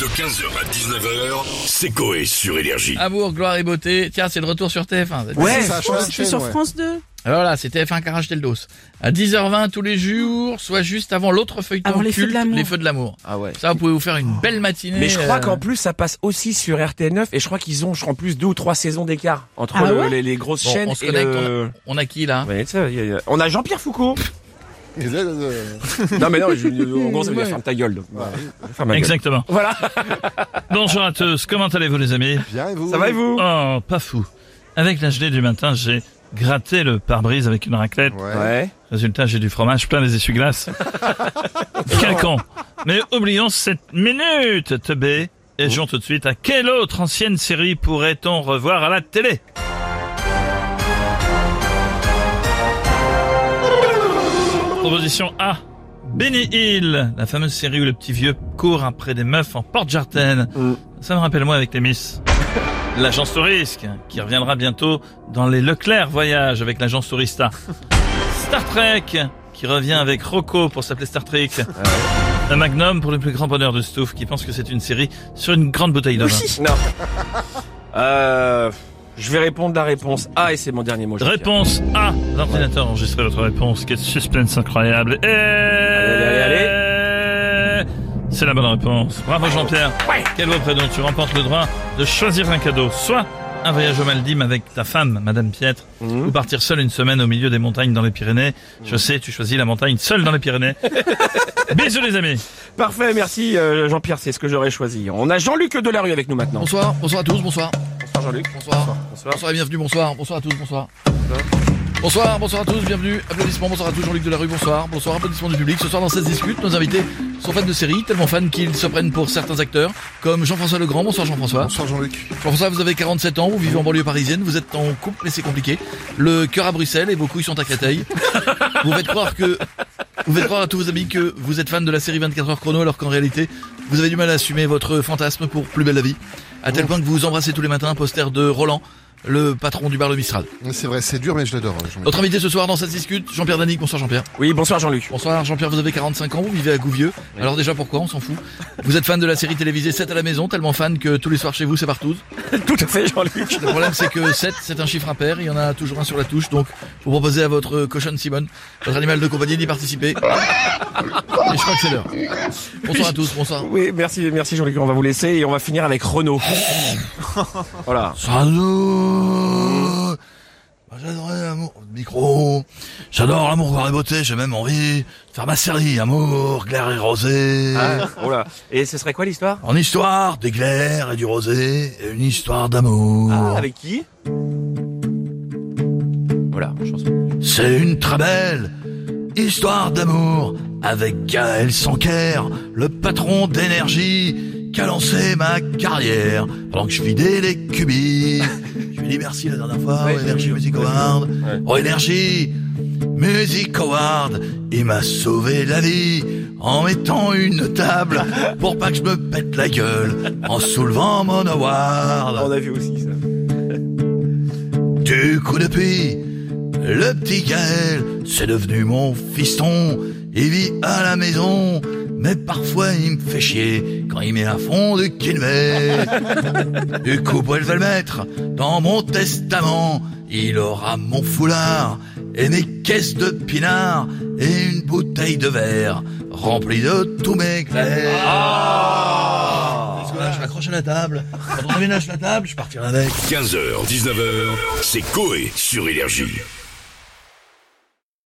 De 15h à 19h, c'est Coé sur Énergie. Amour, gloire et beauté. Tiens, c'est le retour sur TF1. Ouais, ça c'est chaîne, sur ouais. France 2. Alors là, c'est TF1 qui a racheté le dos. À 10h20 tous les jours, soit juste avant l'autre feuilleton Avant les feux de culte, l'amour. les feux de l'amour. Ah ouais. Ça, vous pouvez vous faire une belle matinée. Mais je crois euh, qu'en plus ça passe aussi sur RTL9 et je crois qu'ils ont, je crois en plus deux ou trois saisons d'écart entre Ah le- ouais les, les grosses bon, chaînes on se et connecte. le... On, a, on a qui là? Ouais, ça, y a- y a- On a Jean-Pierre Foucault. non mais non, je, en gros ça veut dire ferme ta gueule. donc. Ferme ma gueule. Exactement. Voilà. Bonjour à tous, comment allez-vous les amis Bien et vous Ça va et vous Oh, pas fou. Avec la gelée du matin, j'ai gratté le pare-brise avec une raclette. Ouais. Ouais. Résultat, j'ai du fromage plein les essuie-glaces. Quel con Mais oublions cette minute, teubé, et jouons tout de suite à quelle autre ancienne série pourrait-on revoir à la télé? Proposition A. Benny Hill, la fameuse série où le petit vieux court après des meufs en porte-jarten. Mm. Ça me rappelle moi avec les Miss. L'agence Tourisque, qui reviendra bientôt dans les Leclerc Voyage avec l'agence Tourista. Star Trek, qui revient avec Rocco pour s'appeler Star Trek. Un Magnum pour le plus grand bonheur de Stouff, qui pense que c'est une série sur une grande bouteille de vin. Non. Euh, je vais répondre la réponse A et c'est mon dernier mot. Réponse A. L'ordinateur a enregistré votre réponse. Quel suspense incroyable. Et... allez, allez. C'est la bonne réponse. Bravo Jean-Pierre. Ouais. Quel beau prénom. Tu remportes le droit de choisir un cadeau. Soit un voyage aux Maldives avec ta femme, Madame Pietre, Mhm. ou partir seul une semaine au milieu des montagnes dans les Pyrénées. Je sais, tu choisis la montagne seule dans les Pyrénées. Bisous les amis. Parfait, merci euh, Jean-Pierre, c'est ce que j'aurais choisi. On a Jean-Luc Delarue avec nous maintenant. Bonsoir, bonsoir à tous, bonsoir. Bonsoir Jean-Luc. Bonsoir. Bonsoir. Bonsoir et bienvenue, bonsoir. Bonsoir à tous, bonsoir. Bonsoir, bonsoir à tous, bienvenue. Applaudissements, bonsoir à tous, Jean-Luc Delarue, bonsoir. Bonsoir, applaudissements du public. Ce soir dans 16 discute, nos invités sont fans de séries, tellement fans qu'ils se prennent pour certains acteurs, comme Jean-François Legrand. Bonsoir Jean-François. Bonsoir Jean-Luc. Jean-François, vous avez 47 ans, vous vivez en banlieue parisienne, vous êtes en couple, mais c'est compliqué. Le cœur à Bruxelles et vos couilles sont à Créteil. vous faites croire que, vous faites croire à tous vos amis que vous êtes fan de la série 24 heures chrono, alors qu'en réalité, vous avez du mal à assumer votre fantasme pour Plus belle la vie. À tel point que vous embrassez tous les matins un poster de Roland, le patron du bar Le Mistral. C'est vrai, c'est dur mais je l'adore Jean-Luc. Notre invité ce soir dans cette discute, Jean-Pierre Danique. Bonsoir Jean-Pierre. Oui, bonsoir Jean-Luc. Bonsoir Jean-Pierre, vous avez 45 ans, vous vivez à Gouvieux. Alors déjà pourquoi, on s'en fout. Vous êtes fan de la série télévisée 7 à la maison, tellement fan que tous les soirs chez vous c'est partout. Tout à fait Jean-Luc. Le problème c'est que 7 c'est un chiffre impair, il y en a toujours un sur la touche, donc vous proposez à votre cochonne Simone, votre animal de compagnie d'y participer. Et je crois que c'est l'heure. Bonsoir à tous, bonsoir. Oui, merci, merci Jean-Luc. On va vous laisser et on va finir avec Renaud. voilà. Salut J'adore l'amour, micro. J'adore l'amour, gloire et beauté, j'ai même envie de faire ma série, amour, glaire et rosé. Ah, oh là. Et ce serait quoi l'histoire? En histoire d'éclair et du rosé, et une histoire d'amour. ah, Avec qui? Voilà, chanson. C'est une très belle histoire d'amour avec Gaël Sanker, le patron d'énergie qui a lancé ma carrière pendant que je vidais les cubis. merci la dernière fois, Ouais, Energy Music Award. Ouais. Oh, Energy Music Award, il m'a sauvé la vie en mettant une table pour pas que je me pète la gueule en soulevant mon award. On a vu aussi ça. Du coup depuis, le petit Gaël, c'est devenu mon fiston. Il vit à la maison, mais parfois il me fait chier quand il met à fond du kilomètre. du coup, pour je vais le mettre dans mon testament. Il aura mon foulard et mes caisses de pinard et une bouteille de verre remplie de tous mes clairs. Parce que là, je m'accroche à la table. Quand on aménage la table, je partirai avec. 15h, 19h, c'est Coé sur Énergie.